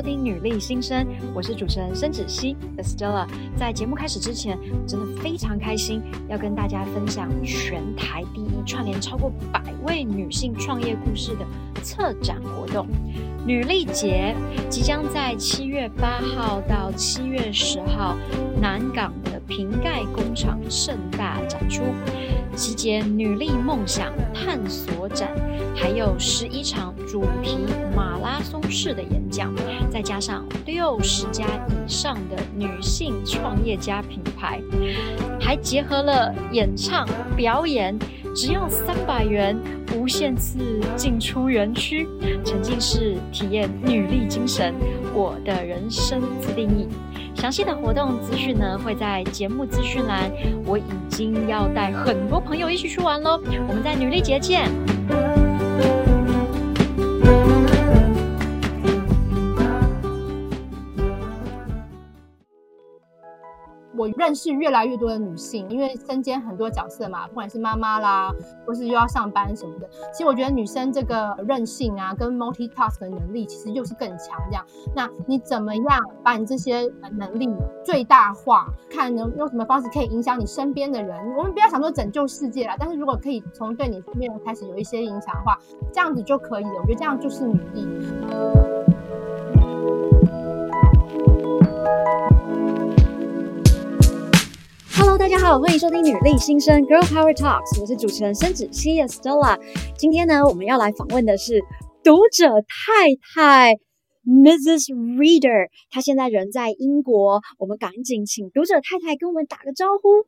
收听《女力新生》，我是主持人申芷溪 Estella。在节目开始之前，真的非常开心，要跟大家分享全台第一串联超过百位女性创业故事的策展活动——女力节，即将在七月八号到七月十号，南港的瓶盖工厂盛大展出。集结女力梦想探索展，还有十一场主题马拉松式的演讲，再加上六十家以上的女性创业家品牌，还结合了演唱表演，只要三百元，无限次进出园区，沉浸式体验女力精神，我的人生自定义。详细的活动资讯呢，会在节目资讯栏。我已经要带很多朋友一起去玩喽，我们在女力节见。我认识越来越多的女性，因为身兼很多角色嘛，不管是妈妈啦，或是又要上班什么的。其实我觉得女生这个韧性啊，跟 multitask 的能力，其实又是更强。这样，那你怎么样把你这些能力最大化？看能用什么方式可以影响你身边的人？我们不要想说拯救世界啦，但是如果可以从对你身边人开始有一些影响的话，这样子就可以了。我觉得这样就是女力。Hello，大家好，欢迎收听女力新生 Girl Power Talks，我是主持人申芷溪 Stella。今天呢，我们要来访问的是读者太太 Mrs. Reader，她现在人在英国，我们赶紧请读者太太跟我们打个招呼。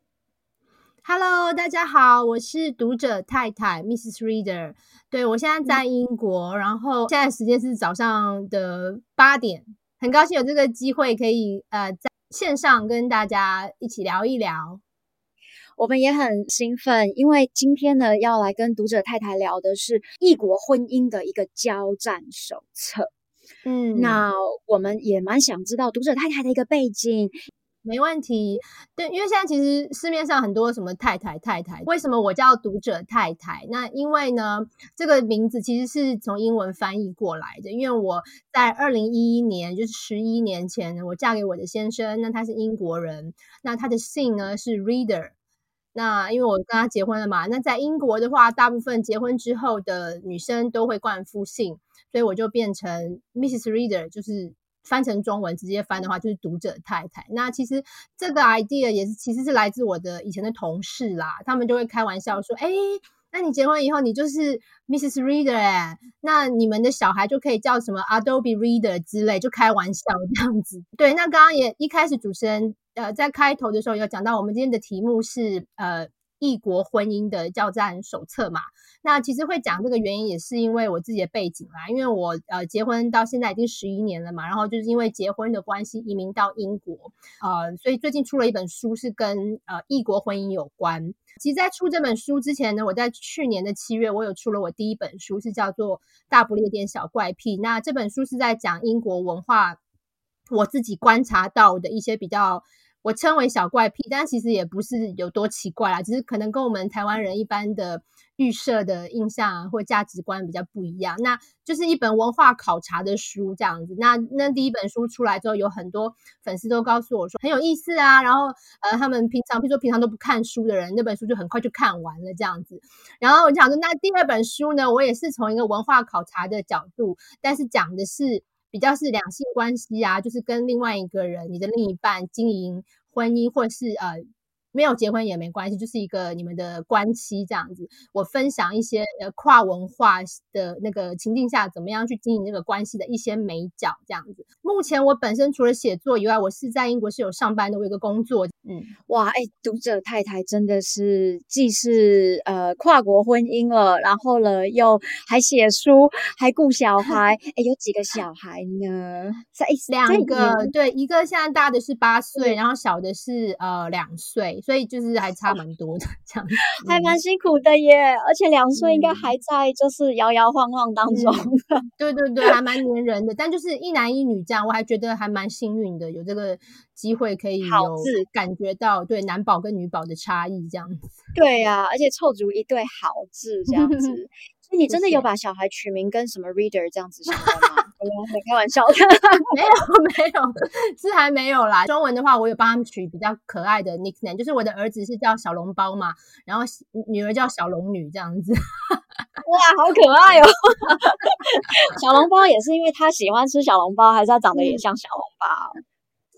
Hello，大家好，我是读者太太 Mrs. Reader。对，我现在在英国，然后现在时间是早上的八点，很高兴有这个机会可以呃在。线上跟大家一起聊一聊，我们也很兴奋，因为今天呢要来跟读者太太聊的是异国婚姻的一个交战手册。嗯，那我们也蛮想知道读者太太的一个背景。没问题，对，因为现在其实市面上很多什么太太太太，为什么我叫读者太太？那因为呢，这个名字其实是从英文翻译过来的。因为我在二零一一年，就是十一年前，我嫁给我的先生，那他是英国人，那他的姓呢是 Reader。那因为我跟他结婚了嘛，那在英国的话，大部分结婚之后的女生都会冠夫姓，所以我就变成 Mrs. Reader，就是。翻成中文直接翻的话，就是读者太太。那其实这个 idea 也是，其实是来自我的以前的同事啦。他们就会开玩笑说：“哎，那你结婚以后，你就是 Mrs. Reader 哎，那你们的小孩就可以叫什么 Adobe Reader 之类，就开玩笑这样子。”对，那刚刚也一开始主持人呃在开头的时候有讲到，我们今天的题目是呃。异国婚姻的教战手册嘛，那其实会讲这个原因也是因为我自己的背景啦，因为我呃结婚到现在已经十一年了嘛，然后就是因为结婚的关系移民到英国，呃，所以最近出了一本书是跟呃异国婚姻有关。其实，在出这本书之前呢，我在去年的七月我有出了我第一本书，是叫做《大不列颠小怪癖》。那这本书是在讲英国文化，我自己观察到的一些比较。我称为小怪癖，但其实也不是有多奇怪啦，只是可能跟我们台湾人一般的预设的印象或价值观比较不一样。那就是一本文化考察的书这样子。那那第一本书出来之后，有很多粉丝都告诉我说很有意思啊。然后呃，他们平常比如说平常都不看书的人，那本书就很快就看完了这样子。然后我就想说，那第二本书呢，我也是从一个文化考察的角度，但是讲的是。比较是两性关系啊，就是跟另外一个人，你的另一半经营婚姻，或是呃。没有结婚也没关系，就是一个你们的关系这样子。我分享一些呃跨文化的那个情境下，怎么样去经营这个关系的一些美角这样子。目前我本身除了写作以外，我是在英国是有上班的，我有一个工作。嗯，哇，哎，读者太太真的是既是呃跨国婚姻了，然后了又还写书，还顾小 孩。哎，有几个小孩呢？在两个，对，一个现在大的是八岁，然后小的是呃两岁。所以就是还差蛮多的，这样子还蛮辛苦的耶。而且两岁应该还在就是摇摇晃晃当中。嗯、对对对，还蛮黏人的。但就是一男一女这样，我还觉得还蛮幸运的，有这个机会可以有感觉到对男宝跟女宝的差异这样子。对呀、啊，而且凑足一对好字这样子。所以你真的有把小孩取名跟什么 reader 这样子相关吗？开玩笑的，没有没有，是还没有啦。中文的话，我有帮他们取比较可爱的 nickname，就是我的儿子是叫小笼包嘛，然后女儿叫小龙女这样子。哇，好可爱哦！小笼包也是因为他喜欢吃小笼包，还是他长得也像小笼包？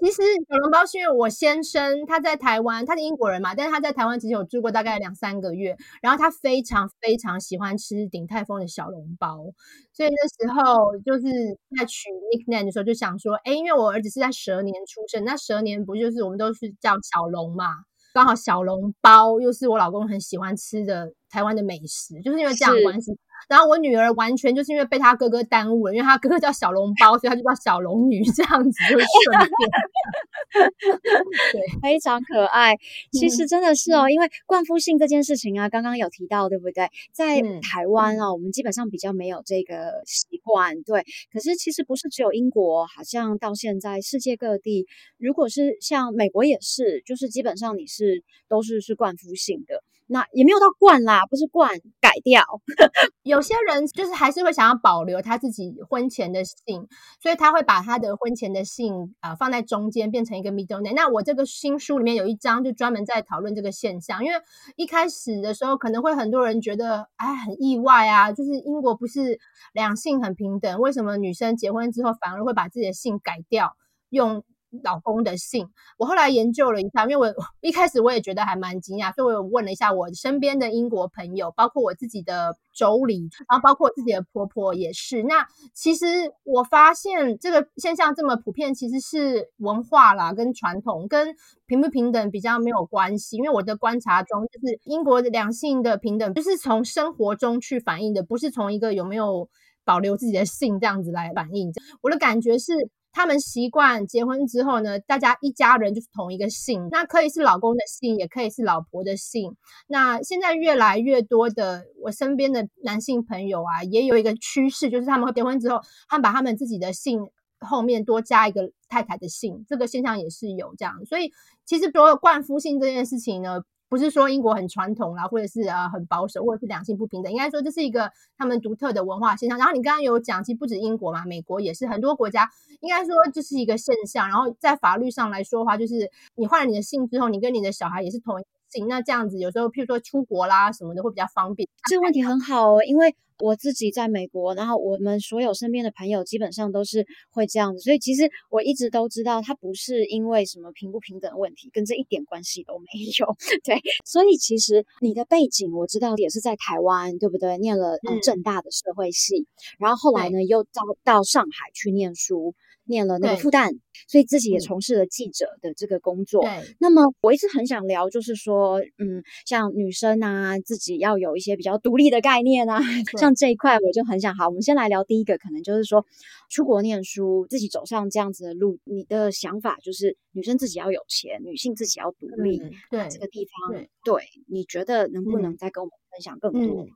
嗯其实小笼包是因为我先生他在台湾，他是英国人嘛，但是他在台湾其实有住过大概两三个月，然后他非常非常喜欢吃鼎泰丰的小笼包，所以那时候就是在取 nickname 的时候就想说，哎，因为我儿子是在蛇年出生，那蛇年不就是我们都是叫小龙嘛，刚好小笼包又是我老公很喜欢吃的台湾的美食，就是因为这样的关系。然后我女儿完全就是因为被她哥哥耽误了，因为她哥哥叫小笼包，所以她就叫小龙女这样子，就顺便，对，非常可爱。其实真的是哦，嗯、因为冠夫姓这件事情啊，刚刚有提到，对不对？在台湾啊，嗯、我们基本上比较没有这个习惯，对。可是其实不是只有英国，好像到现在世界各地，如果是像美国也是，就是基本上你是都是是冠夫姓的。那也没有到冠啦，不是冠，改掉。有些人就是还是会想要保留他自己婚前的姓，所以他会把他的婚前的姓啊、呃、放在中间，变成一个 middle name。那我这个新书里面有一章就专门在讨论这个现象，因为一开始的时候可能会很多人觉得哎很意外啊，就是英国不是两性很平等，为什么女生结婚之后反而会把自己的姓改掉，用老公的姓，我后来研究了一下，因为我一开始我也觉得还蛮惊讶，所以我问了一下我身边的英国朋友，包括我自己的妯娌，然后包括自己的婆婆也是。那其实我发现这个现象这么普遍，其实是文化啦，跟传统，跟平不平等比较没有关系。因为我的观察中，就是英国的两性的平等，就是从生活中去反映的，不是从一个有没有保留自己的姓这样子来反映。我的感觉是。他们习惯结婚之后呢，大家一家人就是同一个姓，那可以是老公的姓，也可以是老婆的姓。那现在越来越多的我身边的男性朋友啊，也有一个趋势，就是他们会结婚之后，他们把他们自己的姓后面多加一个太太的姓，这个现象也是有这样。所以其实所有冠夫姓这件事情呢。不是说英国很传统啦，或者是呃很保守，或者是两性不平等，应该说这是一个他们独特的文化现象。然后你刚刚有讲，其实不止英国嘛，美国也是很多国家，应该说这是一个现象。然后在法律上来说的话，就是你换了你的姓之后，你跟你的小孩也是同姓，那这样子有时候譬如说出国啦什么的会比较方便。这个问题很好哦，因为。我自己在美国，然后我们所有身边的朋友基本上都是会这样子，所以其实我一直都知道，它不是因为什么平不平等的问题，跟这一点关系都没有。对，所以其实你的背景我知道也是在台湾，对不对？念了嗯政大的社会系，嗯、然后后来呢又到到上海去念书。念了那个复旦，所以自己也从事了记者的这个工作。对，那么我一直很想聊，就是说，嗯，像女生啊，自己要有一些比较独立的概念啊，像这一块，我就很想。好，我们先来聊第一个，可能就是说，出国念书，自己走上这样子的路，你的想法就是女生自己要有钱，女性自己要独立。嗯、对，这个地方，对，对，你觉得能不能再跟我们分享更多？嗯嗯、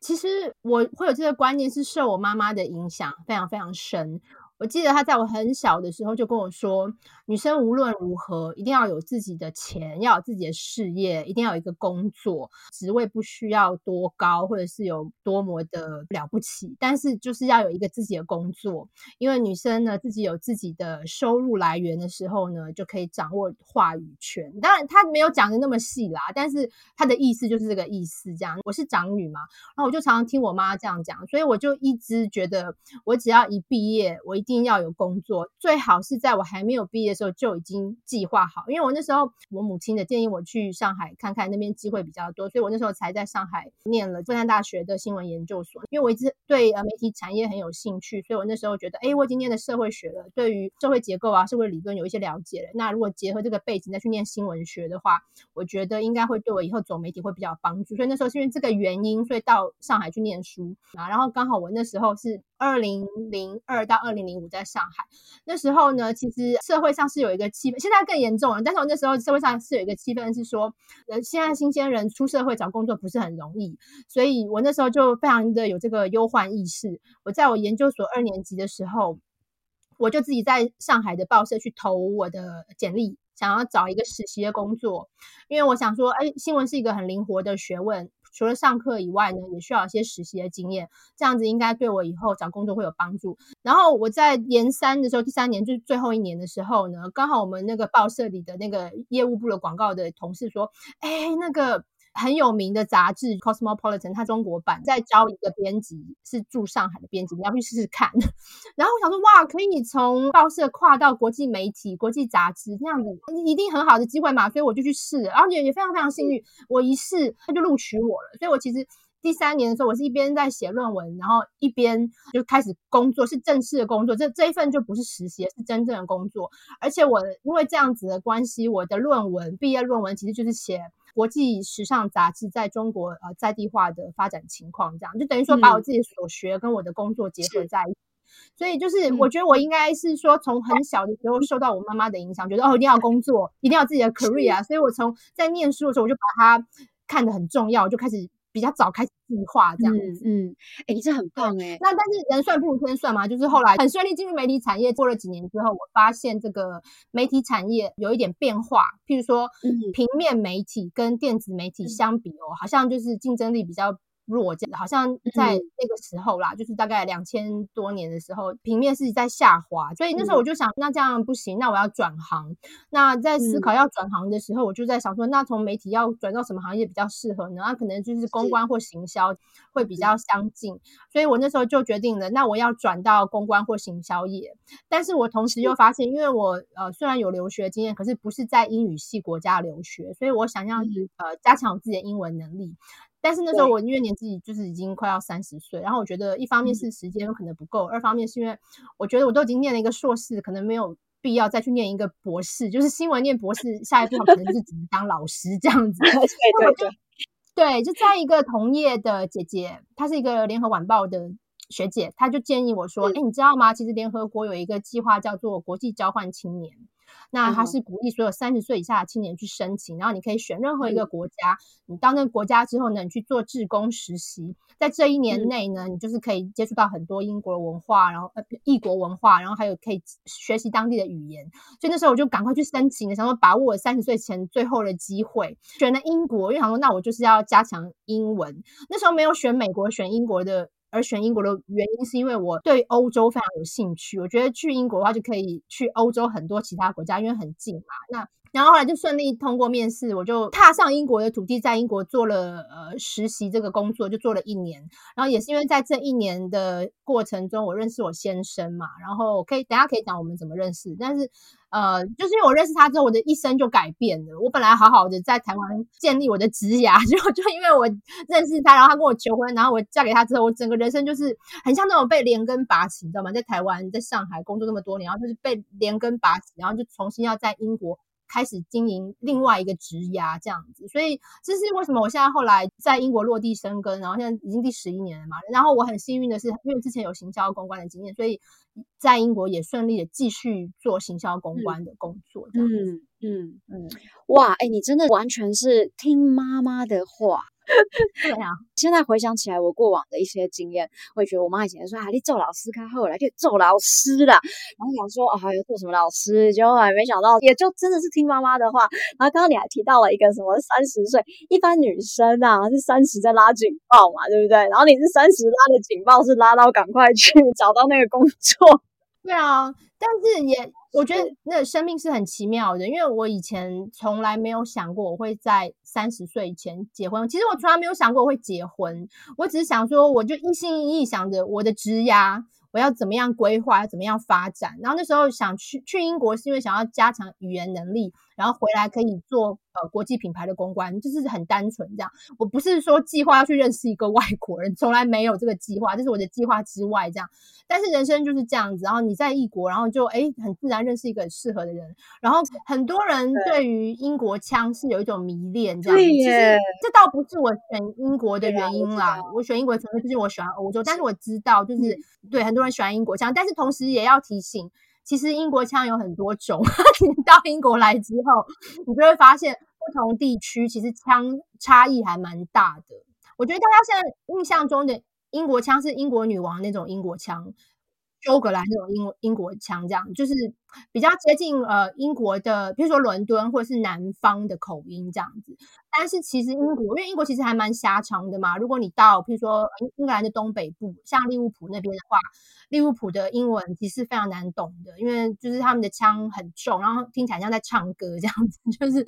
其实我会有这个观念，是受我妈妈的影响非常非常深。我记得他在我很小的时候就跟我说，女生无论如何一定要有自己的钱，要有自己的事业，一定要有一个工作，职位不需要多高，或者是有多么的了不起，但是就是要有一个自己的工作，因为女生呢自己有自己的收入来源的时候呢，就可以掌握话语权。当然他没有讲的那么细啦，但是他的意思就是这个意思。这样，我是长女嘛，然后我就常常听我妈这样讲，所以我就一直觉得，我只要一毕业，我一一定要有工作，最好是在我还没有毕业的时候就已经计划好。因为我那时候我母亲的建议我去上海看看，那边机会比较多，所以我那时候才在上海念了复旦大学的新闻研究所。因为我一直对呃媒体产业很有兴趣，所以我那时候觉得，哎，我已经念了社会学了，对于社会结构啊、社会理论有一些了解了。那如果结合这个背景再去念新闻学的话，我觉得应该会对我以后走媒体会比较帮助。所以那时候是因为这个原因，所以到上海去念书啊。然后刚好我那时候是二零零二到二零零。我在上海那时候呢，其实社会上是有一个气氛，现在更严重了。但是我那时候社会上是有一个气氛，是说，呃，现在新鲜人出社会找工作不是很容易，所以我那时候就非常的有这个忧患意识。我在我研究所二年级的时候，我就自己在上海的报社去投我的简历。想要找一个实习的工作，因为我想说，哎，新闻是一个很灵活的学问，除了上课以外呢，也需要一些实习的经验，这样子应该对我以后找工作会有帮助。然后我在研三的时候，第三年就是最后一年的时候呢，刚好我们那个报社里的那个业务部的广告的同事说，哎，那个。很有名的杂志《Cosmopolitan》，它中国版在招一个编辑，是驻上海的编辑，你要去试试看。然后我想说，哇，可以从报社跨到国际媒体、国际杂志这样子，一定很好的机会嘛，所以我就去试，然后也也非常非常幸运，我一试他就录取我了。所以我其实第三年的时候，我是一边在写论文，然后一边就开始工作，是正式的工作。这这一份就不是实习，是真正的工作。而且我因为这样子的关系，我的论文毕业论文其实就是写。国际时尚杂志在中国呃在地化的发展情况，这样就等于说把我自己所学跟我的工作结合在一起。嗯、所以就是我觉得我应该是说从很小的时候受到我妈妈的影响，觉得哦一定要工作，一定要自己的 career 啊。所以我从在念书的时候我就把它看得很重要，就开始。比较早开始计划这样子，嗯，哎、嗯，这很棒哎。那但是人算不如天算嘛，就是后来很顺利进入媒体产业，过了几年之后，我发现这个媒体产业有一点变化，譬如说，平面媒体跟电子媒体相比哦，好像就是竞争力比较。弱，好像在那个时候啦，嗯、就是大概两千多年的时候，平面是在下滑，所以那时候我就想，那这样不行，那我要转行。那在思考要转行的时候，我就在想说，那从媒体要转到什么行业比较适合呢？那可能就是公关或行销会比较相近，所以我那时候就决定了，那我要转到公关或行销业。但是我同时又发现，因为我呃虽然有留学经验，可是不是在英语系国家留学，所以我想要呃加强我自己的英文能力。但是那时候我因为年纪就是已经快要三十岁，然后我觉得一方面是时间可能不够，二方面是因为我觉得我都已经念了一个硕士，可能没有必要再去念一个博士，就是新闻念博士，下一步可能就是只能当老师这样子。对对对，对，就在一个同业的姐姐，她是一个联合晚报的学姐，她就建议我说：“哎，你知道吗？其实联合国有一个计划叫做国际交换青年。”那它是鼓励所有三十岁以下的青年去申请，然后你可以选任何一个国家，你到那个国家之后呢，你去做志工实习，在这一年内呢，你就是可以接触到很多英国文化，然后呃异国文化，然后还有可以学习当地的语言。所以那时候我就赶快去申请，想说把握我三十岁前最后的机会，选了英国，因为想说那我就是要加强英文。那时候没有选美国，选英国的。而选英国的原因是因为我对欧洲非常有兴趣，我觉得去英国的话就可以去欧洲很多其他国家，因为很近嘛。那然后后来就顺利通过面试，我就踏上英国的土地，在英国做了呃实习这个工作，就做了一年。然后也是因为在这一年的过程中，我认识我先生嘛，然后可以等下可以讲我们怎么认识，但是。呃，就是因为我认识他之后，我的一生就改变了。我本来好好的在台湾建立我的职涯，就就因为我认识他，然后他跟我求婚，然后我嫁给他之后，我整个人生就是很像那种被连根拔起，你知道吗？在台湾，在上海工作那么多年，然后就是被连根拔起，然后就重新要在英国。开始经营另外一个职涯这样子，所以这是为什么我现在后来在英国落地生根，然后现在已经第十一年了嘛。然后我很幸运的是，因为之前有行销公关的经验，所以在英国也顺利的继续做行销公关的工作这样子。嗯嗯嗯，哇，哎，你真的完全是听妈妈的话。对啊，现在回想起来，我过往的一些经验，会觉得我妈以前说啊，你做老师，她后来就做老师了。然后想说啊，要做什么老师，结果还没想到，也就真的是听妈妈的话。然后刚刚你还提到了一个什么三十岁，一般女生啊是三十在拉警报嘛，对不对？然后你是三十拉的警报，是拉到赶快去找到那个工作。对啊，但是也。我觉得那生命是很奇妙的，因为我以前从来没有想过我会在三十岁前结婚。其实我从来没有想过我会结婚，我只是想说，我就一心一意想着我的职涯，我要怎么样规划，要怎么样发展。然后那时候想去去英国，是因为想要加强语言能力，然后回来可以做。呃，国际品牌的公关就是很单纯这样，我不是说计划要去认识一个 外国人，从来没有这个计划，这是我的计划之外这样。但是人生就是这样子，然后你在异国，然后就诶很自然认识一个很适合的人，然后很多人对于英国腔是有一种迷恋这样。其实这倒不是我选英国的原因啦，我，我选英国的原因就是我喜欢欧洲，但是我知道就是、嗯、对很多人喜欢英国腔，但是同时也要提醒。其实英国腔有很多种，你到英国来之后，你就会发现不同地区其实腔差异还蛮大的。我觉得大家现在印象中的英国腔是英国女王那种英国腔，苏格兰那种英英国腔，这样就是比较接近呃英国的，比如说伦敦或者是南方的口音这样子。但是其实英国，因为英国其实还蛮狭长的嘛。如果你到譬如说英格兰的东北部，像利物浦那边的话，利物浦的英文其实非常难懂的，因为就是他们的腔很重，然后听起来像在唱歌这样子，就是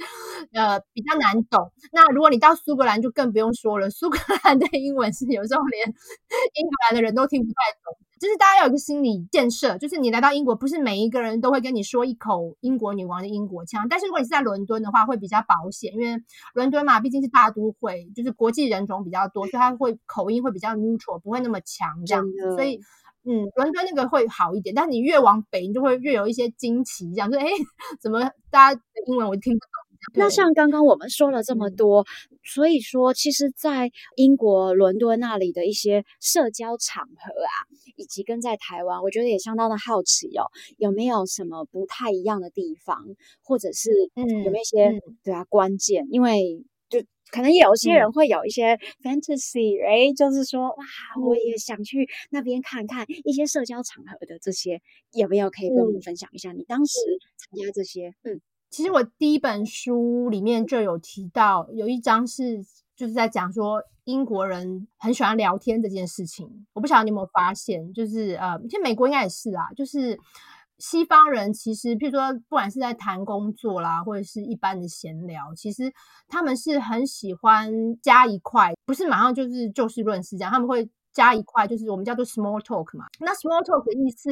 呃比较难懂。那如果你到苏格兰就更不用说了，苏格兰的英文是有时候连英格兰的人都听不太懂。就是大家要有一个心理建设，就是你来到英国，不是每一个人都会跟你说一口英国女王的英国腔。但是如果你是在伦敦的话，会比较保险，因为伦敦嘛，毕竟是大都会，就是国际人种比较多，所以它会口音会比较 neutral，不会那么强这样子。所以，嗯，伦敦那个会好一点。但是你越往北，你就会越有一些惊奇，这样说，哎，怎么大家的英文我听不懂？那像刚刚我们说了这么多，嗯、所以说，其实，在英国伦敦那里的一些社交场合啊，以及跟在台湾，我觉得也相当的好奇哦，有没有什么不太一样的地方，或者是有没有一些、嗯、对啊关键？因为就可能有些人会有一些 fantasy，哎、嗯，就是说哇，我也想去那边看看一些社交场合的这些，有没有可以跟我们分享一下？你当时参加这些，嗯。其实我第一本书里面就有提到，有一章是就是在讲说英国人很喜欢聊天这件事情。我不晓得你有没有发现，就是呃，其实美国应该也是啊，就是西方人其实，譬如说不管是在谈工作啦，或者是一般的闲聊，其实他们是很喜欢加一块，不是马上就是就事论事这样，他们会加一块，就是我们叫做 small talk 嘛。那 small talk 的意思。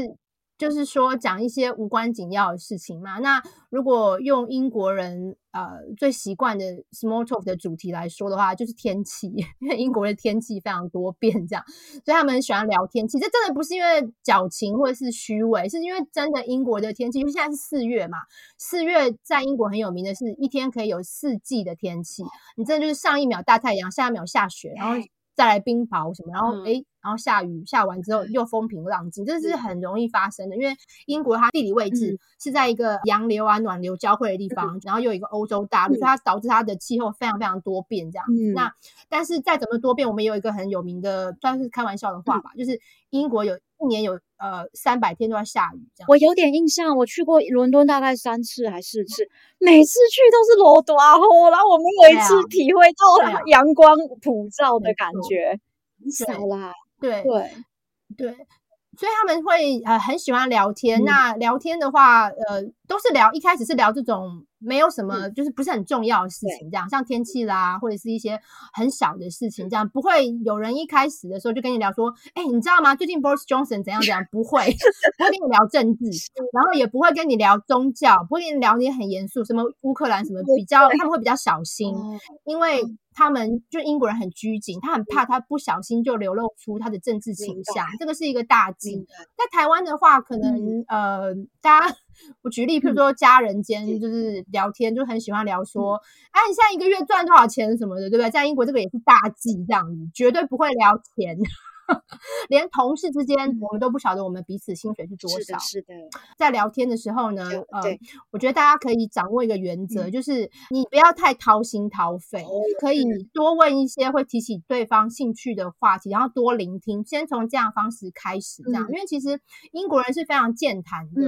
就是说讲一些无关紧要的事情嘛。那如果用英国人呃最习惯的 small talk 的主题来说的话，就是天气，因为英国的天气非常多变，这样，所以他们很喜欢聊天气。这真的不是因为矫情或者是虚伪，是因为真的英国的天气，因为现在是四月嘛，四月在英国很有名的是一天可以有四季的天气。你真的就是上一秒大太阳，下一秒下雪，然后再来冰雹什么，然后诶。嗯然后下雨，下完之后又风平浪静，这是很容易发生的。因为英国它地理位置是在一个洋流啊、暖流交汇的地方，然后又有一个欧洲大陆，所以它导致它的气候非常非常多变这样嗯。那但是再怎么多变，我们也有一个很有名的，算是开玩笑的话吧，就是英国有一年有呃三百天都要下雨这样。我有点印象，我去过伦敦大概三次还是四次，每次去都是落大雨，然后我们有一次体会到 阳光普照的感觉，少啦。对对对，所以他们会呃很喜欢聊天。嗯、那聊天的话，呃，都是聊一开始是聊这种没有什么，嗯、就是不是很重要的事情，这样像天气啦，或者是一些很小的事情，这样不会有人一开始的时候就跟你聊说，哎，你知道吗？最近 Boris Johnson 怎样怎样？不会，不会跟你聊政治，然后也不会跟你聊宗教，不会跟你聊你很严肃，什么乌克兰什么比较，他们会比较小心，因为。他们就英国人很拘谨，他很怕他不小心就流露出他的政治倾向，这个是一个大忌。在台湾的话，可能呃，大家我举例，譬如说家人间就是聊天，就很喜欢聊说，哎，你现在一个月赚多少钱什么的，对不对？在英国这个也是大忌，这样子绝对不会聊钱。连同事之间，我们都不晓得我们彼此薪水是多少。是的，是的。在聊天的时候呢，呃，我觉得大家可以掌握一个原则，就是你不要太掏心掏肺，可以多问一些会提起对方兴趣的话题，然后多聆听，先从这样的方式开始，这样。因为其实英国人是非常健谈的。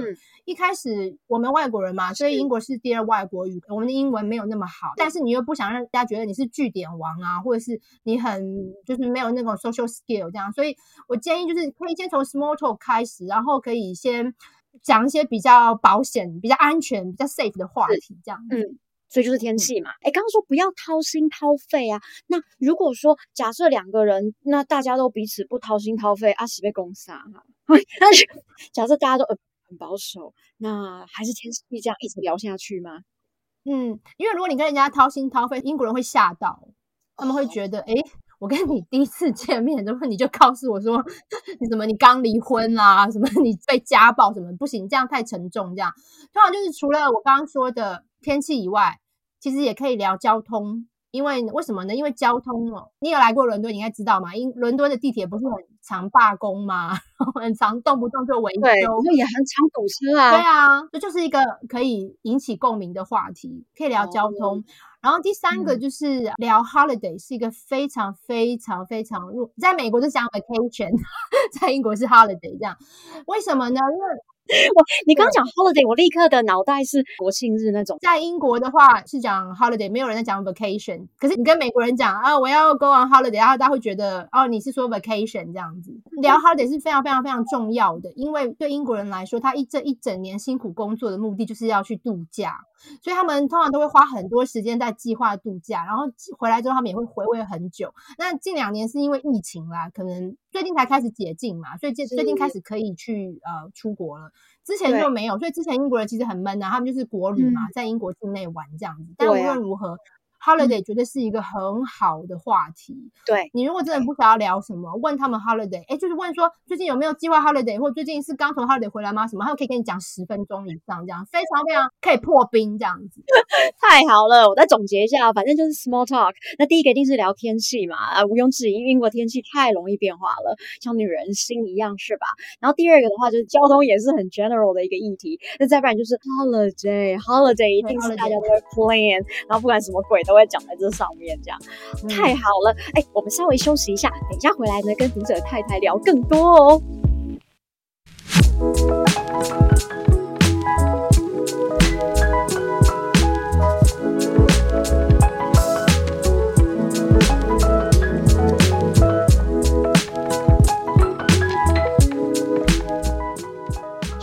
一开始我们外国人嘛，所以英国是第二外国语，我们的英文没有那么好，但是你又不想让大家觉得你是据点王啊，或者是你很就是没有那种 social skill 这样。所以我建议就是可以先从 small talk 开始，然后可以先讲一些比较保险、比较安全、比较 safe 的话题，这样。嗯，所以就是天气嘛。哎、嗯，刚刚说不要掏心掏肺啊。那如果说假设两个人，那大家都彼此不掏心掏肺，阿喜被攻杀哈。但是假设大家都很保守，那还是天气这样一直聊下去吗？嗯，因为如果你跟人家掏心掏肺，英国人会吓到，他们会觉得哎。哦我跟你第一次见面，然后你就告诉我说，你怎么你刚离婚啦、什么你被家暴什么不行，这样太沉重。这样通常就是除了我刚刚说的天气以外，其实也可以聊交通，因为为什么呢？因为交通哦，你有来过伦敦，你应该知道嘛。因伦敦的地铁不是很常罢工嘛？很常动不动就维修，对，也很常堵车啊。对啊，这就是一个可以引起共鸣的话题，可以聊交通。哦、然后第三个就是聊 holiday，是一个非常非常非常入，在美国是讲 vacation，在英国是 holiday 这样。为什么呢？因为我 你刚刚讲 holiday，我立刻的脑袋是国庆日那种。在英国的话是讲 holiday，没有人在讲 vacation。可是你跟美国人讲啊，我要 go on holiday，然后大家会觉得哦，你是说 vacation 这样子。聊 holiday 是非常非常非常重要的，因为对英国人来说，他一这一整年辛苦工作的目的就是要去度假，所以他们通常都会花很多时间在计划度假，然后回来之后他们也会回味很久。那近两年是因为疫情啦，可能最近才开始解禁嘛，所以最最近开始可以去呃出国了。之前就没有，所以之前英国人其实很闷啊，他们就是国旅嘛，嗯、在英国境内玩这样子。但无论如何。Holiday 绝对是一个很好的话题。对，你如果真的不想要聊什么，问他们 Holiday，哎，就是问说最近有没有计划 Holiday，或最近是刚从 Holiday 回来吗？什么，他们可以跟你讲十分钟以上，这样非常非常 可以破冰这样子。太好了，我再总结一下，反正就是 small talk。那第一个一定是聊天气嘛，啊，毋庸置疑，英国天气太容易变化了，像女人心一样，是吧？然后第二个的话就是交通也是很 general 的一个议题。那再不然就是 Holiday，Holiday 一定是大家都会 plan，然后不管什么鬼。都会讲在这上面，这样、嗯、太好了。哎，我们稍微休息一下，等一下回来呢，跟读者太太聊更多哦。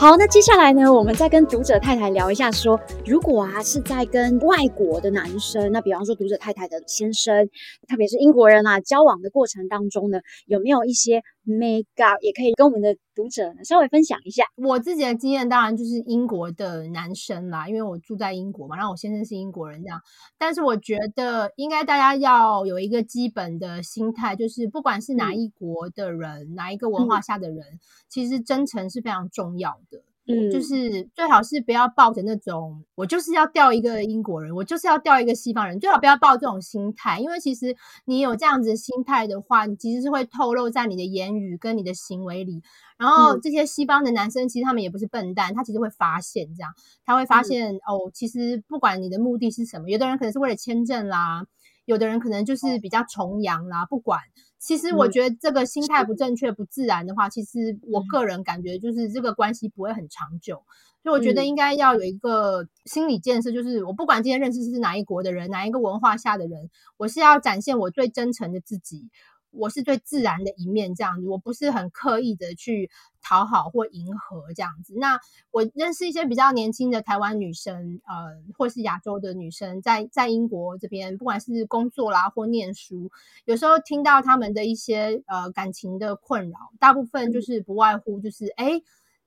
好，那接下来呢，我们再跟读者太太聊一下，说如果啊是在跟外国的男生，那比方说读者太太的先生，特别是英国人啊，交往的过程当中呢，有没有一些 make up，也可以跟我们的读者稍微分享一下。我自己的经验当然就是英国的男生啦，因为我住在英国嘛，然后我先生是英国人这样。但是我觉得应该大家要有一个基本的心态，就是不管是哪一国的人，嗯、哪一个文化下的人，嗯、其实真诚是非常重要的。嗯，就是最好是不要抱着那种我就是要钓一个英国人，我就是要钓一个西方人，最好不要抱这种心态，因为其实你有这样子的心态的话，你其实是会透露在你的言语跟你的行为里。然后这些西方的男生其实他们也不是笨蛋，他其实会发现这样，他会发现哦，其实不管你的目的是什么，有的人可能是为了签证啦，有的人可能就是比较崇洋啦，不管。其实我觉得这个心态不正确、不自然的话，其实我个人感觉就是这个关系不会很长久。所以我觉得应该要有一个心理建设，就是我不管今天认识是哪一国的人、哪一个文化下的人，我是要展现我最真诚的自己。我是最自然的一面，这样子，我不是很刻意的去讨好或迎合这样子。那我认识一些比较年轻的台湾女生，呃，或是亚洲的女生，在在英国这边，不管是工作啦或念书，有时候听到他们的一些呃感情的困扰，大部分就是不外乎就是，哎，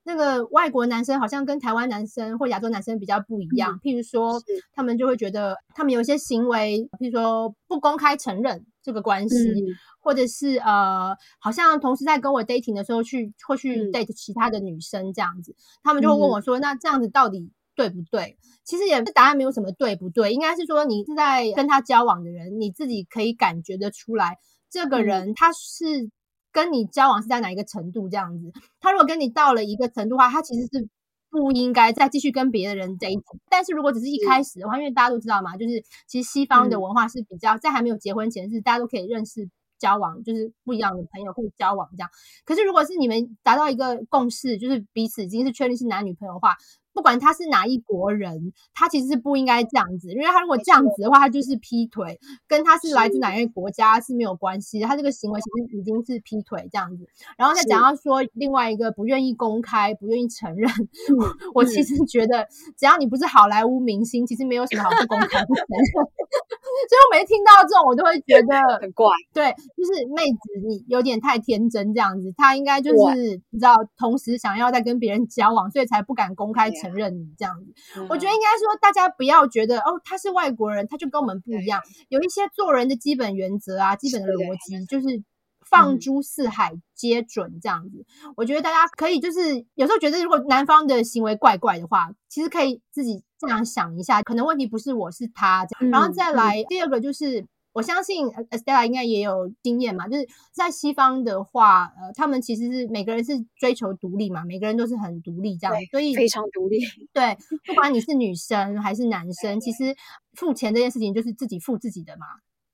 那个外国男生好像跟台湾男生或亚洲男生比较不一样，嗯、譬如说，他们就会觉得他们有一些行为，譬如说不公开承认这个关系。嗯或者是呃，好像同时在跟我 dating 的时候去会去 date 其他的女生这样子，嗯、他们就会问我说：“那这样子到底对不对？”其实也答案没有什么对不对，应该是说你是在跟他交往的人，你自己可以感觉得出来，这个人他是跟你交往是在哪一个程度这样子。他如果跟你到了一个程度的话，他其实是不应该再继续跟别的人在一起。但是如果只是一开始的话，因为大家都知道嘛，就是其实西方的文化是比较在还没有结婚前是大家都可以认识。交往就是不一样的朋友可以交往这样，可是如果是你们达到一个共识，就是彼此已经是确定是男女朋友的话。不管他是哪一国人，他其实是不应该这样子，因为他如果这样子的话，他就是劈腿，跟他是来自哪一个国家是没有关系的。他这个行为其实已经是劈腿这样子。然后再讲到说另外一个不愿意公开、不愿意承认，我其实觉得只要你不是好莱坞明星，其实没有什么好不公开不承认。所以我每次听到这种，我都会觉得 很怪。对，就是妹子你有点太天真这样子，他应该就是你知道，同时想要在跟别人交往，所以才不敢公开承认。你这样子，嗯、我觉得应该说，大家不要觉得哦，他是外国人，他就跟我们不一样。有一些做人的基本原则啊，基本的逻辑，就是放诸四海皆准这样子。嗯、我觉得大家可以就是有时候觉得，如果男方的行为怪怪的话，其实可以自己这样想一下，可能问题不是我是他然后再来、嗯、第二个就是。我相信 Estella 应该也有经验嘛，就是在西方的话，呃，他们其实是每个人是追求独立嘛，每个人都是很独立这样，所以非常独立。对，不管你是女 生还是男生，其实付钱这件事情就是自己付自己的嘛，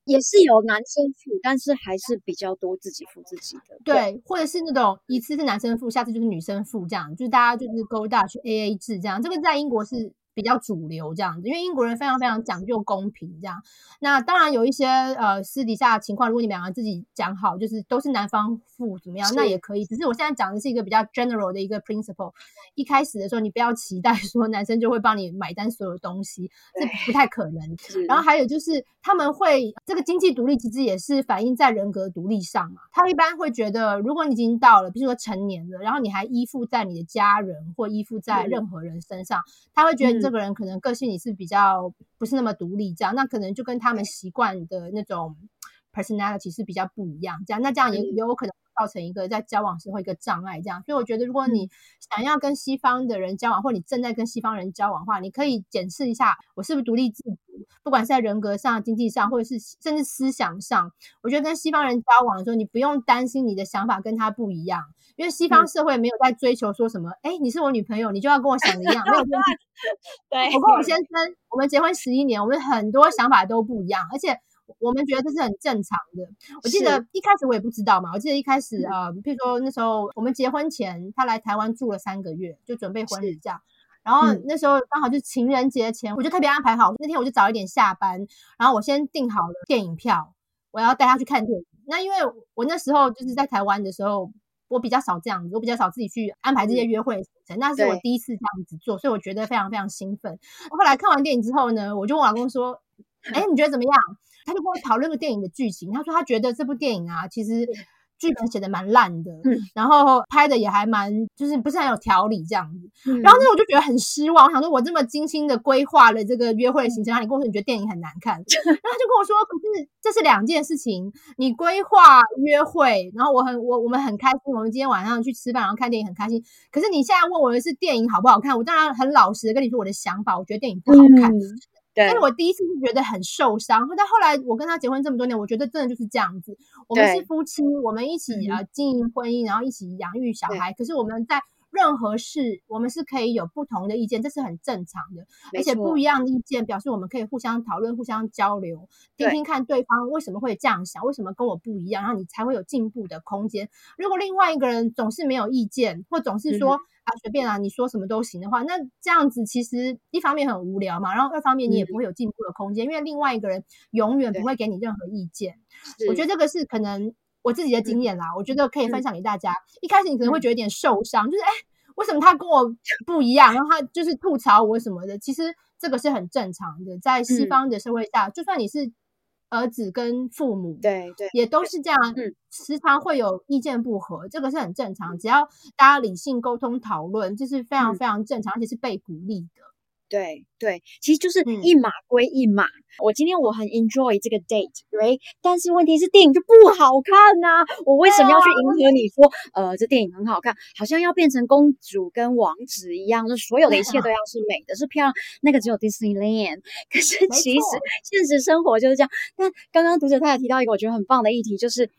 也是有男生付，但是还是比较多自己付自己的。对，对或者是那种一次是男生付，下次就是女生付这样，就是大家就是 Go Dutch AA 制这样，这个在英国是。比较主流这样子，因为英国人非常非常讲究公平这样。那当然有一些呃私底下的情况，如果你们两个自己讲好，就是都是男方付怎么样，那也可以。只是我现在讲的是一个比较 general 的一个 principle。一开始的时候，你不要期待说男生就会帮你买单所有东西，这不太可能。然后还有就是他们会这个经济独立，其实也是反映在人格独立上嘛。他一般会觉得，如果你已经到了，比如说成年了，然后你还依附在你的家人或依附在任何人身上，他会觉得。这个人可能个性也是比较不是那么独立，这样，那可能就跟他们习惯的那种 personality 是比较不一样，这样，那这样也也有可能造成一个在交往时候一个障碍，这样。所以我觉得，如果你想要跟西方的人交往，或你正在跟西方人交往的话，你可以检视一下我是不是独立自主，不管是在人格上、经济上，或者是甚至思想上，我觉得跟西方人交往的时候，你不用担心你的想法跟他不一样。因为西方社会没有在追求说什么，哎、嗯，你是我女朋友，你就要跟我想的一样，没有问题。对，我跟我先生，我们结婚十一年，我们很多想法都不一样，而且我们觉得这是很正常的。我记得一开始我也不知道嘛，我记得一开始啊，譬如说那时候我们结婚前，他来台湾住了三个月，就准备婚礼这样。然后那时候刚好就情人节前，我就特别安排好，那天我就早一点下班，然后我先订好了电影票，我要带他去看电影。那因为我那时候就是在台湾的时候。我比较少这样子，我比较少自己去安排这些约会行程，那是我第一次这样子做，所以我觉得非常非常兴奋。后来看完电影之后呢，我就问我老公说：“ 哎，你觉得怎么样？”他就跟我讨论个电影的剧情，他说他觉得这部电影啊，其实。剧本写的蛮烂的，嗯，然后拍的也还蛮，就是不是很有条理这样子。嗯、然后那我就觉得很失望，我想说我这么精心的规划了这个约会的行程，然后你跟我说你觉得电影很难看，然后他就跟我说，可是这是两件事情，你规划约会，然后我很我我们很开心，我们今天晚上去吃饭，然后看电影很开心。可是你现在问我的是电影好不好看，我当然很老实的跟你说我的想法，我觉得电影不好看。但是我第一次是觉得很受伤，但后来我跟他结婚这么多年，我觉得真的就是这样子。我们是夫妻，我们一起呃经营婚姻，然后一起养育小孩。可是我们在任何事，我们是可以有不同的意见，这是很正常的。而且不一样的意见表示我们可以互相讨论、互相交流，听听看对方为什么会这样想，为什么跟我不一样，然后你才会有进步的空间。如果另外一个人总是没有意见，或总是说。啊，随便啊，你说什么都行的话，那这样子其实一方面很无聊嘛，然后二方面你也不会有进步的空间，嗯，因为另外一个人永远不会给你任何意见。我觉得这个是可能我自己的经验啦，我觉得可以分享给大家。一开始你可能会觉得有点受伤，就是哎，为什么他跟我不一样？然后他就是吐槽我什么的，其实这个是很正常的，在西方的社会下，就算你是。儿子跟父母对对也都是这样，嗯，时常会有意见不合，这个是很正常。只要大家理性沟通讨论，这是非常非常正常，而且是被鼓励的。对对，其实就是一码归一码。嗯、我今天我很 enjoy 这个 date，right？但是问题是电影就不好看呐、啊。我为什么要去迎合你说，啊、呃，这电影很好看，好像要变成公主跟王子一样，就所有的一切都要是美的，是漂亮。那个只有 Disneyland。可是其实现实生活就是这样。但刚刚读者他也提到一个我觉得很棒的议题，就是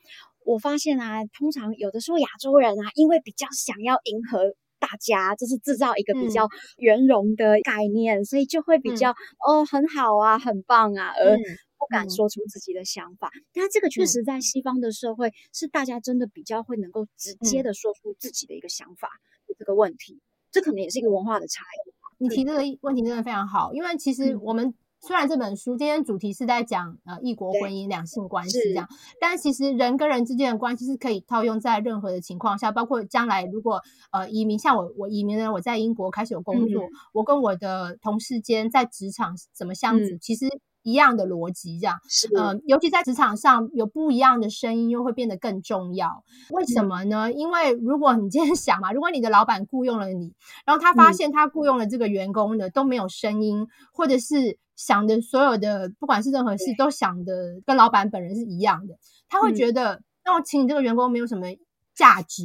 我发现啊，通常有的时候亚洲人啊，因为比较想要迎合。大家就是制造一个比较圆融的概念，嗯、所以就会比较、嗯、哦很好啊，很棒啊，而不敢说出自己的想法。嗯、但这个确实在西方的社会、嗯、是大家真的比较会能够直接的说出自己的一个想法的这个问题，这可能也是一个文化的差异。你提这个问题真的非常好，因为其实我们。虽然这本书今天主题是在讲呃异国婚姻两性关系这样，但其实人跟人之间的关系是可以套用在任何的情况下，包括将来如果呃移民，像我我移民了，我在英国开始有工作，嗯、我跟我的同事间在职场怎么相处，嗯、其实一样的逻辑这样，是呃，尤其在职场上有不一样的声音，又会变得更重要。为什么呢？嗯、因为如果你今天 想嘛，如果你的老板雇佣了你，然后他发现他雇佣了这个员工的都没有声音，或者是。想的所有的，不管是任何事，都想的跟老板本人是一样的。他会觉得，那我请你这个员工没有什么价值，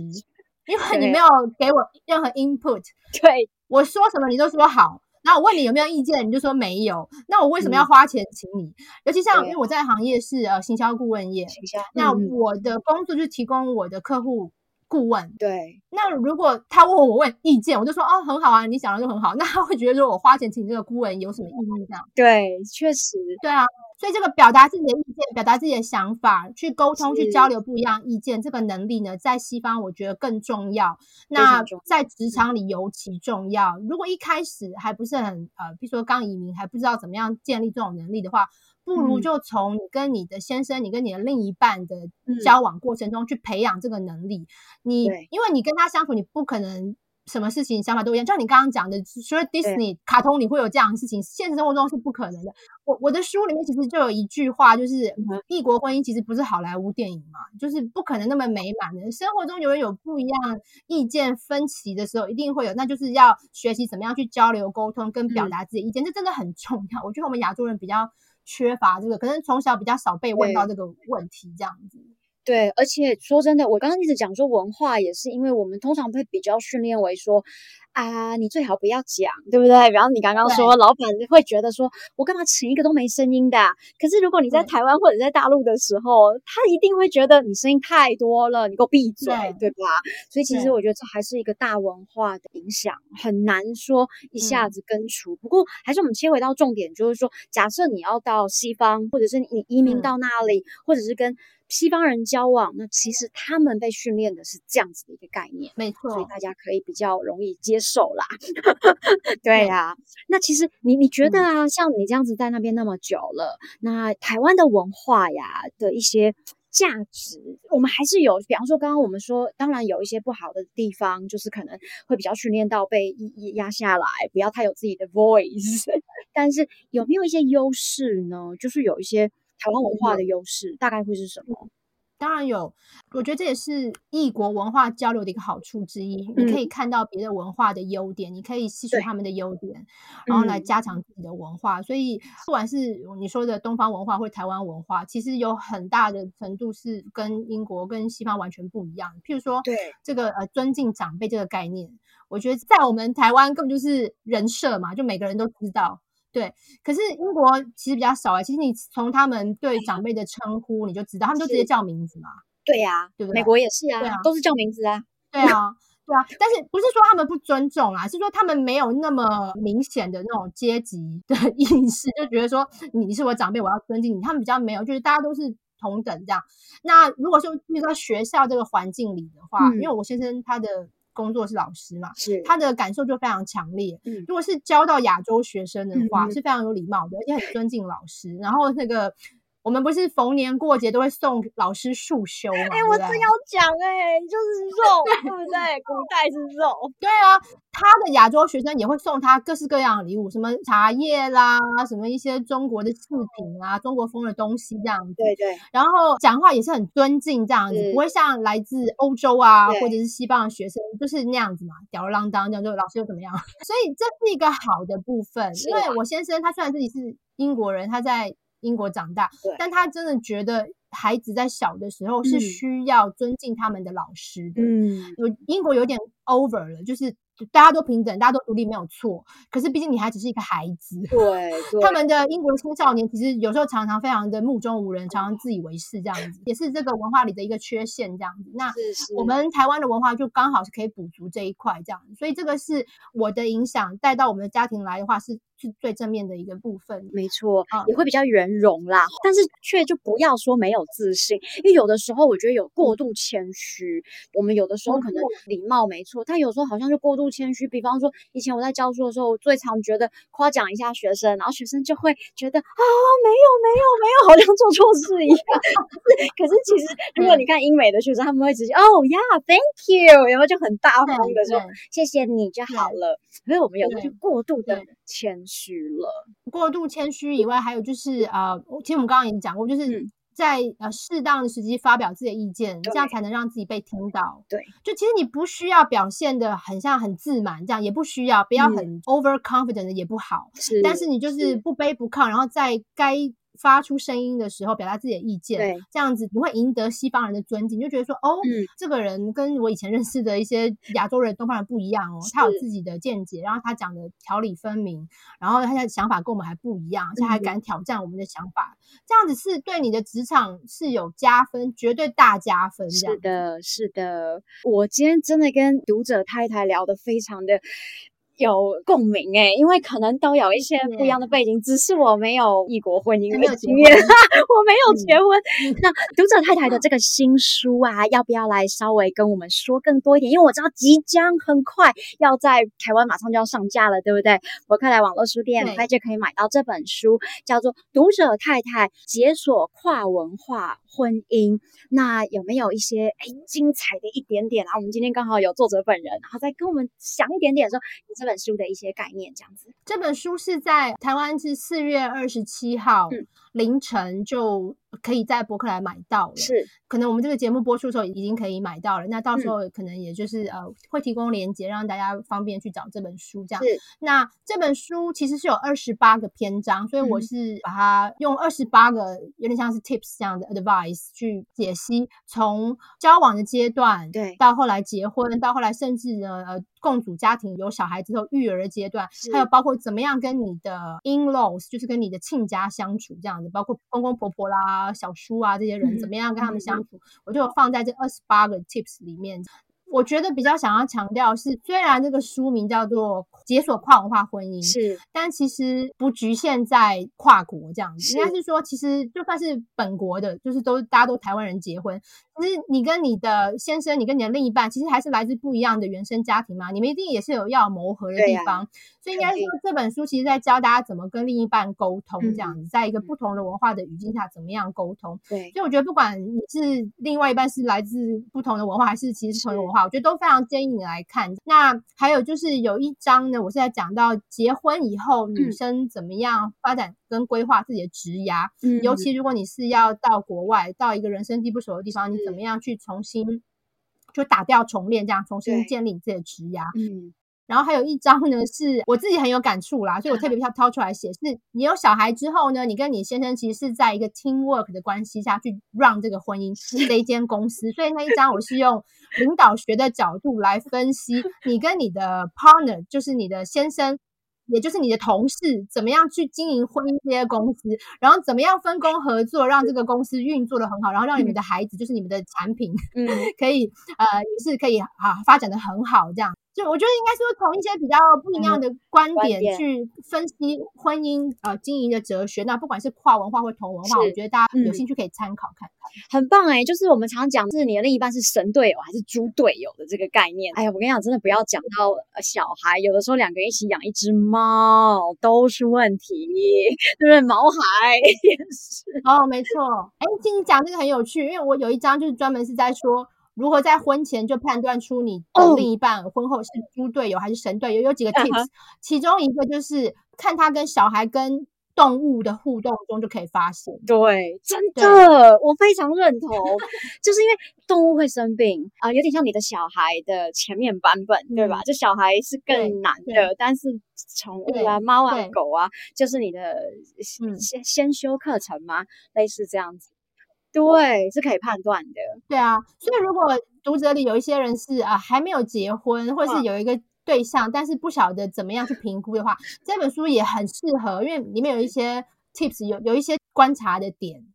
因为你没有给我任何 input。对，我说什么你都说好，然后我问你有没有意见，你就说没有。那我为什么要花钱请你？嗯、尤其像因为我在行业是呃行销顾问业，行销。那我的工作就是提供我的客户顾问。对。那如果他问我问意见，我就说哦很好啊，你想的就很好。那他会觉得说我花钱请这个顾问有什么意义？这样？对，确实。对啊。所以这个表达自己的意见，表达自己的想法，去沟通、去交流不一样意见，这个能力呢，在西方我觉得更重要。那在职场里尤其重要。如果一开始还不是很呃，比如说刚移民还不知道怎么样建立这种能力的话，不如就从你跟你的先生、你跟你的另一半的交往过程中去培养这个能力。你因为你跟他相处，你不可能。什么事情想法都一样，就像你刚刚讲的，说 Disney 卡通里会有这样的事情，现实生活中是不可能的。我我的书里面其实就有一句话，就是异国婚姻其实不是好莱坞电影嘛，就是不可能那么美满的。生活中有人有不一样意见分歧的时候，一定会有，那就是要学习怎么样去交流沟通跟表达自己意见，这真的很重要。我觉得我们亚洲人比较缺乏这个，可能从小比较少被问到这个问题，这样子。对，而且说真的，我刚刚一直讲说文化，也是因为我们通常会比较训练为说，啊，你最好不要讲，对不对？比方你刚刚说，老板会觉得说，我干嘛请一个都没声音的？可是如果你在台湾或者在大陆的时候，他一定会觉得你声音太多了，你给我闭嘴，对，对吧？所以其实我觉得这还是一个大文化的影响，很难说一下子根除。不过还是我们切回到重点，就是说，假设你要到西方，或者是你移民到那里，或者是跟西方人交往，那其实他们被训练的是这样子的一个概念，没错，所以大家可以比较容易接受啦。对呀、啊，那其实你你觉得啊，像你这样子在那边那么久了，那台湾的文化呀的一些价值，我们还是有，比方说刚刚我们说，当然有一些不好的地方，就是可能会比较训练到被压下来，不要太有自己的 voice。但是有没有一些优势呢？就是有一些。台湾文化的优势大概会是什么？当然有，我觉得这也是异国文化交流的一个好处之一。嗯、你可以看到别的文化的优点，你可以吸取他们的优点，然后来加强自己的文化。嗯、所以，不管是你说的东方文化或台湾文化，其实有很大的程度是跟英国、跟西方完全不一样。譬如说，对这个呃尊敬长辈这个概念，我觉得在我们台湾根本就是人设嘛，就每个人都知道。对，可是英国其实比较少哎。其实你从他们对长辈的称呼，你就知道，他们都直接叫名字嘛。对呀，对不对？美国也是啊，都是叫名字啊。对啊，对啊。但是不是说他们不尊重啊？是说他们没有那么明显的那种阶级的意识，就觉得说你是我长辈，我要尊敬你。他们比较没有，就是大家都是同等这样。那如果说遇到学校这个环境里的话，因为我先生他的。工作是老师嘛，是他的感受就非常强烈。嗯，如果是教到亚洲学生的话，嗯、是非常有礼貌的，而且很尊敬老师。然后那个。我们不是逢年过节都会送老师束修吗？哎、欸，我正要讲哎、欸，就是肉，对不对？古代是肉。对啊，他的亚洲学生也会送他各式各样的礼物，什么茶叶啦，什么一些中国的饰品啊，中国风的东西这样子。对对。然后讲话也是很尊敬这样子，是不会像来自欧洲啊或者是西方的学生就是那样子嘛，吊儿郎当这样，就老师又怎么样？所以这是一个好的部分，啊、因为我先生他虽然自己是英国人，他在。英国长大，但他真的觉得孩子在小的时候是需要尊敬他们的老师的。嗯，有英国有点 over 了，就是。大家都平等，大家都独立，没有错。可是毕竟你还只是一个孩子，对，对他们的英国青少年其实有时候常常非常的目中无人，常常自以为是这样子，也是这个文化里的一个缺陷这样子。那我们台湾的文化就刚好是可以补足这一块这样子，所以这个是我的影响带到我们的家庭来的话是是最正面的一个部分。没错，也会比较圆融啦，但是却就不要说没有自信，因为有的时候我觉得有过度谦虚，我们有的时候可能礼貌没错，但有时候好像就过度。谦虚，比方说，以前我在教书的时候，我最常觉得夸奖一下学生，然后学生就会觉得啊，没有没有没有，好像做错事一样。可是其实，如果你看英美的学生，他们会直接哦呀，Thank you，然后就很大方的说谢谢你就好了。所以我们有的就过度的谦虚了，过度谦虚以外，还有就是啊、呃，其实我们刚刚已经讲过，就是。嗯在呃适当的时机发表自己的意见，这样才能让自己被听到。对，就其实你不需要表现的很像很自满，这样也不需要，不要很 overconfident 的也不好。是，但是你就是不卑不亢，然后在该发出声音的时候，表达自己的意见，对，这样子你会赢得西方人的尊敬，你就觉得说，哦，嗯，这个人跟我以前认识的一些亚洲人、东方人不一样哦，他有自己的见解，然后他讲的条理分明，然后他的想法跟我们还不一样，而且还敢挑战我们的想法，嗯，这样子是对你的职场是有加分，绝对大加分。是的，是的，我今天真的跟读者太太聊得非常的。有共鸣哎、欸，因为可能都有一些不一样的背景，只是我没有异国婚姻的经验，我没有结婚。嗯、那读者太太的这个新书啊，要不要来稍微跟我们说更多一点？因为我知道即将很快要在台湾马上就要上架了，对不对？博客来网络书店很快就可以买到这本书，叫做《读者太太解锁跨文化婚姻》。那有没有一些哎精彩的一点点啊？我们今天刚好有作者本人，然后再跟我们讲一点点说你这本。本书的一些概念，这样子。这本书是在台湾是四月二十七号凌晨就可以在博客来买到了。是，可能我们这个节目播出的时候已经可以买到了。那到时候可能也就是、嗯、呃会提供链接，让大家方便去找这本书。这样。是。那这本书其实是有二十八个篇章，所以我是把它用二十八个有点像是 tips 这样的 advice 去解析，从交往的阶段，对，到后来结婚，到后来甚至呢呃。共组家庭，有小孩之后育儿的阶段，还有包括怎么样跟你的 in-laws，就是跟你的亲家相处这样子，包括公公婆婆啦、小叔啊这些人，怎么样跟他们相处，嗯、我就放在这二十八个 tips 里面。我觉得比较想要强调是，虽然这个书名叫做《解锁跨文化婚姻》，是，但其实不局限在跨国这样子，应该是。说，其实就算是本国的，就是都大家都台湾人结婚，其实你跟你的先生，你跟你的另一半，其实还是来自不一样的原生家庭嘛，你们一定也是有要磨合的地方。所以应该说，这本书其实在教大家怎么跟另一半沟通，这样子，在一个不同的文化的语境下，怎么样沟通。对，所以我觉得，不管你是另外一半是来自不同的文化，还是其实是同一个文化，我觉得都非常建议你来看。那还有就是有一章呢，我是在讲到结婚以后女生怎么样发展跟规划自己的职涯，嗯，尤其如果你是要到国外，到一个人生地不熟的地方，你怎么样去重新就打掉重练，这样重新建立你自己的职涯。嗯。然后还有一张呢，是我自己很有感触啦，所以我特别要挑出来写。是你有小孩之后呢，你跟你先生其实是在一个 teamwork 的关系下去 run 这个婚姻这一间公司，所以那一张我是用领导学的角度来分析你跟你的 partner，就是你的先生。也就是你的同事怎么样去经营婚姻这些公司，然后怎么样分工合作，让这个公司运作的很好，然后让你们的孩子，嗯、就是你们的产品，嗯，可以呃也是可以啊发展的很好，这样。就我觉得应该说从一些比较不一样的观点去分析婚姻呃经营的哲学。那不管是跨文化或同文化，我觉得大家有兴趣可以参考看看。很棒哎、欸，就是我们常讲，是你的另一半是神队友还是猪队友的这个概念。哎呀，我跟你讲，真的不要讲到小孩，有的时候两个人一起养一只猫都是问题，对不对？毛孩也是哦，没错。哎，听你讲这个很有趣，因为我有一章就是专门是在说。如何在婚前就判断出你的另一半婚后是猪队友还是神队友？有几个 tips，其中一个就是看他跟小孩跟动物的互动中就可以发现。对，真的，我非常认同，就是因为动物会生病啊、呃，有点像你的小孩的前面版本，对吧？就小孩是更难的，但是宠物啊，猫啊，狗啊，就是你的先先修课程吗？类似这样子。对，是可以判断的。对啊，所以如果读者里有一些人是啊还没有结婚，或是有一个对象，但是不晓得怎么样去评估的话，这本书也很适合，因为里面有一些 tips，有有一些观察的点。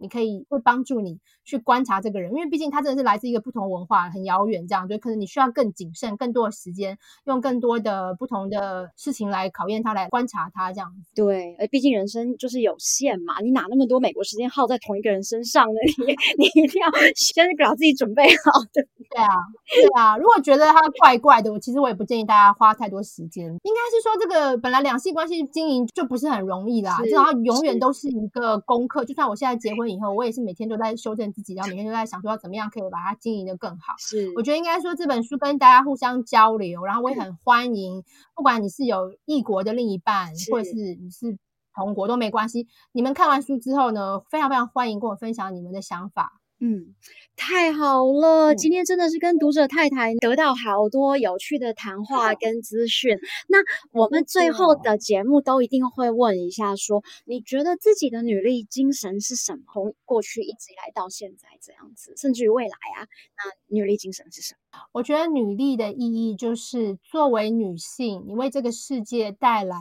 你可以会帮助你去观察这个人，因为毕竟他真的是来自一个不同文化，很遥远，这样，就可能你需要更谨慎、更多的时间，用更多的不同的事情来考验他，来观察他，这样。对，而毕竟人生就是有限嘛，你哪那么多美国时间耗在同一个人身上呢？你你一定要先把自己准备好的。对啊，对啊。如果觉得他怪怪的，我其实我也不建议大家花太多时间。应该是说，这个本来两性关系经营就不是很容易啦，然后永远都是一个功课。就算我现在结婚。以后我也是每天都在修正自己，然后每天都在想说要怎么样可以把它经营的更好。是，我觉得应该说这本书跟大家互相交流，然后我也很欢迎，不管你是有异国的另一半，或者是你是同国都没关系。你们看完书之后呢，非常非常欢迎跟我分享你们的想法。嗯，太好了，今天真的是跟读者太太得到好多有趣的谈话 跟资讯。那我们最后的节目都一定会问一下说，说你觉得自己的女力精神是什么？从过去一直以来到现在这样子，甚至于未来啊，那女力精神是什么？我觉得女力的意义就是作为女性，你为这个世界带来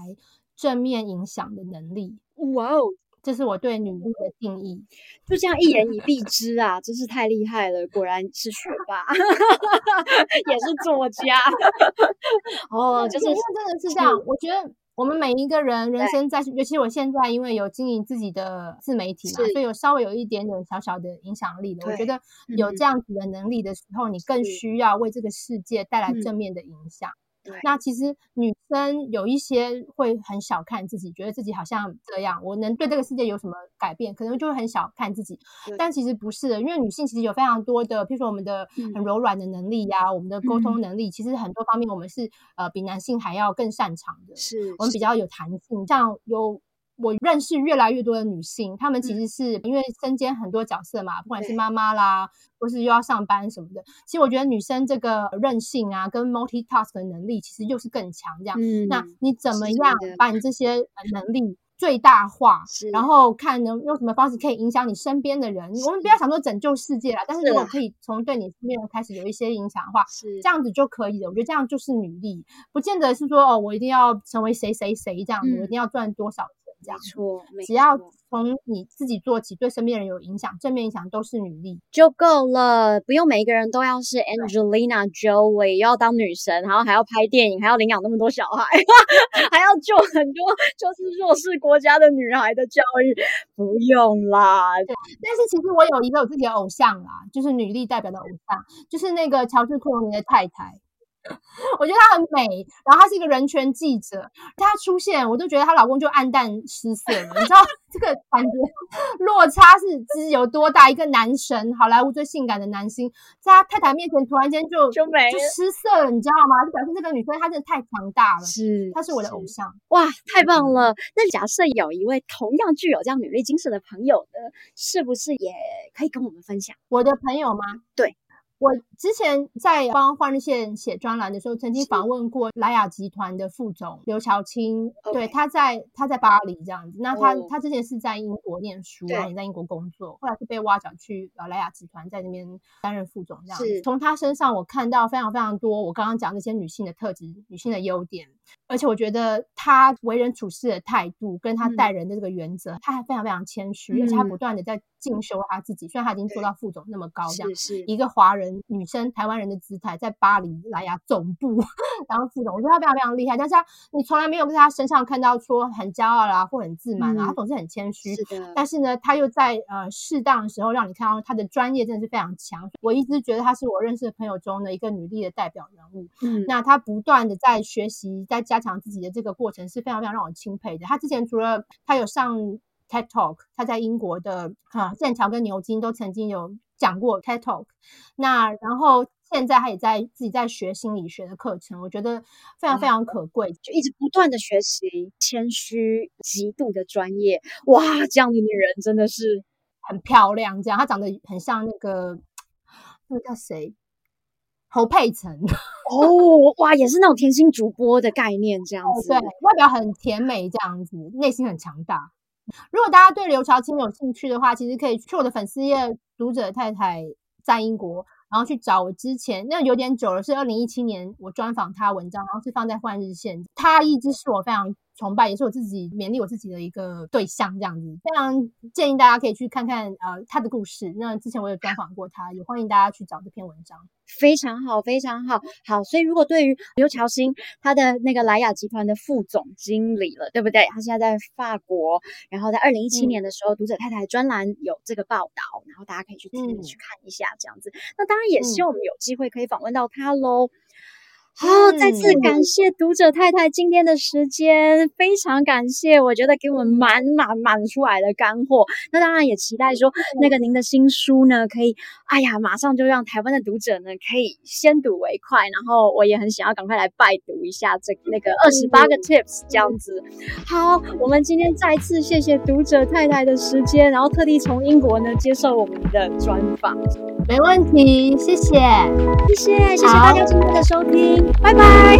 正面影响的能力。哇哦！这是我对女力的定义，就这样一言以蔽之啊，真是太厉害了，果然是学霸，也是作家。哦，就是真的是这样，我觉得我们每一个人人生在，尤其我现在因为有经营自己的自媒体嘛，所以有稍微有一点点小小的影响力了。我觉得有这样子的能力的时候，你更需要为这个世界带来正面的影响。那其实女生有一些会很小看自己，觉得自己好像这样，我能对这个世界有什么改变？可能就会很小看自己。但其实不是的，因为女性其实有非常多的，譬如说我们的很柔软的能力呀、啊，我们的沟通能力，其实很多方面我们是呃比男性还要更擅长的。是，我们比较有弹性，像有。我认识越来越多的女性，她们其实是因为身兼很多角色嘛，不管是妈妈啦，或是又要上班什么的。其实我觉得女生这个韧性啊，跟 multitask 的能力，其实又是更强。这样，嗯，那你怎么样把你这些能力最大化？然后看能用什么方式可以影响你身边的人？我们不要想说拯救世界啦，但是如果可以从对你身边人开始有一些影响的话，是这样子就可以了。我觉得这样就是女力，不见得是说哦，我一定要成为谁谁谁这样子，我一定要赚多少。没错，只要从你自己做起，对身边人有影响，正面影响都是女力就够了，不用每一个人都要是 Angelina Jolie，要当女神，然后还要拍电影，还要领养那么多小孩，还要救很多就是弱势国家的女孩的教育，不用啦。对，但是其实我有一个我自己的偶像啦，就是女力代表的偶像，就是那个乔治克隆尼的太太。我觉得她很美，然后她是一个人权记者，她出现我都觉得她老公就黯淡失色了。你知道这个感觉落差是是有多大？一个男神，好莱坞最性感的男星，在他太太面前突然间就就没就失色了，你知道吗？就表示这个女生她真的太强大了，是她是我的偶像，哇，太棒了！那假设有一位同样具有这样女力精神的朋友呢，是不是也可以跟我们分享？我的朋友吗？对。我之前在帮换日线写专栏的时候，曾经访问过莱雅集团的副总刘乔青。对，他在他在巴黎这样子。那他他之前是在英国念书，然后也在英国工作，后来是被挖角去呃莱雅集团，在那边担任副总这样子。从他身上我看到非常非常多我刚刚讲那些女性的特质、女性的优点，而且我觉得他为人处事的态度跟他待人的这个原则，他还非常非常谦虚，而且他不断的在进修他自己。虽然他已经做到副总那么高，这样是一个华人。女生、台湾人的姿态，在巴黎莱雅总部当副总，我觉得她非常非常厉害。但是她，你从来没有在她身上看到说很骄傲啦，或很自满啊，她、嗯、总是很谦虚。是的。但是呢，她又在呃适当的时候让你看到她的专业真的是非常强。我一直觉得她是我认识的朋友中的一个女力的代表人物。嗯。那她不断的在学习，在加强自己的这个过程是非常非常让我钦佩的。她之前除了她有上 TED Talk，她在英国的啊剑桥跟牛津都曾经有。讲过 TED Talk，那然后现在他也在自己在学心理学的课程，我觉得非常非常可贵，就一直不断的学习，谦虚，极度的专业，哇，这样的女人真的是很漂亮。这样，她长得很像那个那个叫谁？侯佩岑哦，哇，也是那种甜心主播的概念，这样子，哦，对，外表很甜美，这样子，内心很强大。如果大家对刘朝清有兴趣的话，其实可以去我的粉丝页“读者太太在英国”，然后去找我之前那有点久了，是二零一七年我专访他文章，然后是放在《换日线》，他一直是我非常。崇拜也是我自己勉励我自己的一个对象，这样子非常建议大家可以去看看呃他的故事。那之前我有专访过他，也欢迎大家去找这篇文章。非常好，非常好，好。所以如果对于刘乔欣他的那个莱雅集团的副总经理了，对不对？他现在在法国，然后在二零一七年的时候，嗯、读者太太专栏有这个报道，然后大家可以去去看一下这样子。嗯、那当然也希望我们有机会可以访问到他喽。好，再次感谢读者太太今天的时间，非常感谢，我觉得给我们满满满出来的干货。那当然也期待说，那个您的新书呢，可以，哎呀，马上就让台湾的读者呢可以先睹为快。然后我也很想要赶快来拜读一下这那个二十八个 tips 这样子。好，我们今天再次谢谢读者太太的时间，然后特地从英国呢接受我们的专访。没问题，谢谢，谢谢，谢谢大家今天的收听。拜拜。